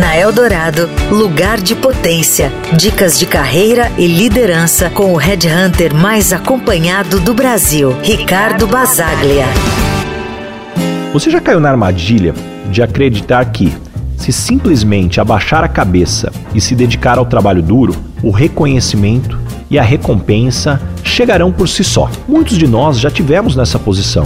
Na Eldorado, lugar de potência. Dicas de carreira e liderança com o headhunter mais acompanhado do Brasil, Ricardo Basaglia. Você já caiu na armadilha de acreditar que, se simplesmente abaixar a cabeça e se dedicar ao trabalho duro, o reconhecimento e a recompensa chegarão por si só? Muitos de nós já tivemos nessa posição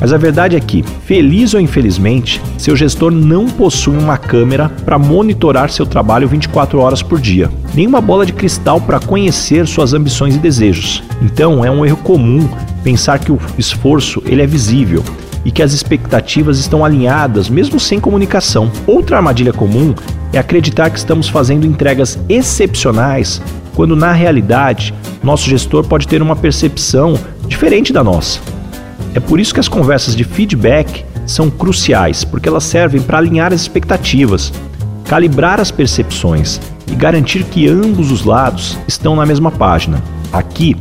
mas a verdade é que, feliz ou infelizmente, seu gestor não possui uma câmera para monitorar seu trabalho 24 horas por dia, nem uma bola de cristal para conhecer suas ambições e desejos. Então, é um erro comum pensar que o esforço ele é visível e que as expectativas estão alinhadas mesmo sem comunicação. Outra armadilha comum é acreditar que estamos fazendo entregas excepcionais, quando na realidade nosso gestor pode ter uma percepção diferente da nossa. É por isso que as conversas de feedback são cruciais, porque elas servem para alinhar as expectativas, calibrar as percepções e garantir que ambos os lados estão na mesma página. Aqui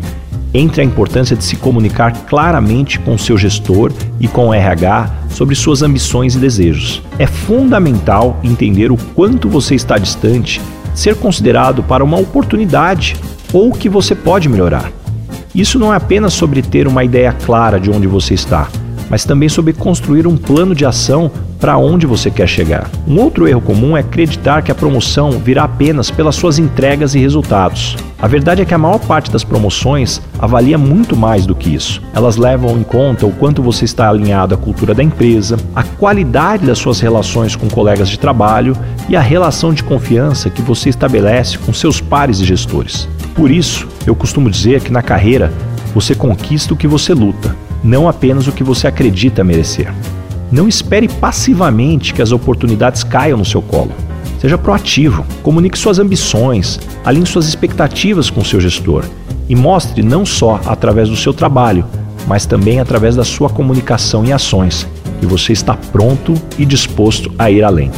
entra a importância de se comunicar claramente com seu gestor e com o RH sobre suas ambições e desejos. É fundamental entender o quanto você está distante ser considerado para uma oportunidade ou que você pode melhorar. Isso não é apenas sobre ter uma ideia clara de onde você está, mas também sobre construir um plano de ação para onde você quer chegar. Um outro erro comum é acreditar que a promoção virá apenas pelas suas entregas e resultados. A verdade é que a maior parte das promoções avalia muito mais do que isso. Elas levam em conta o quanto você está alinhado à cultura da empresa, a qualidade das suas relações com colegas de trabalho e a relação de confiança que você estabelece com seus pares e gestores. Por isso, eu costumo dizer que na carreira você conquista o que você luta, não apenas o que você acredita merecer. Não espere passivamente que as oportunidades caiam no seu colo. Seja proativo, comunique suas ambições, alinhe suas expectativas com seu gestor e mostre não só através do seu trabalho, mas também através da sua comunicação e ações que você está pronto e disposto a ir além.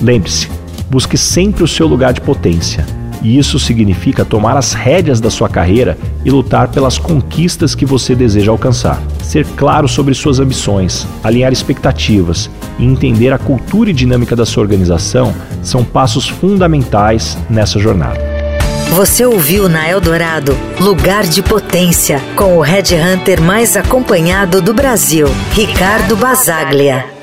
Lembre-se, busque sempre o seu lugar de potência e isso significa tomar as rédeas da sua carreira e lutar pelas conquistas que você deseja alcançar. Ser claro sobre suas ambições, alinhar expectativas e entender a cultura e dinâmica da sua organização são passos fundamentais nessa jornada. Você ouviu na Eldorado Lugar de Potência, com o Red Hunter mais acompanhado do Brasil, Ricardo Basaglia.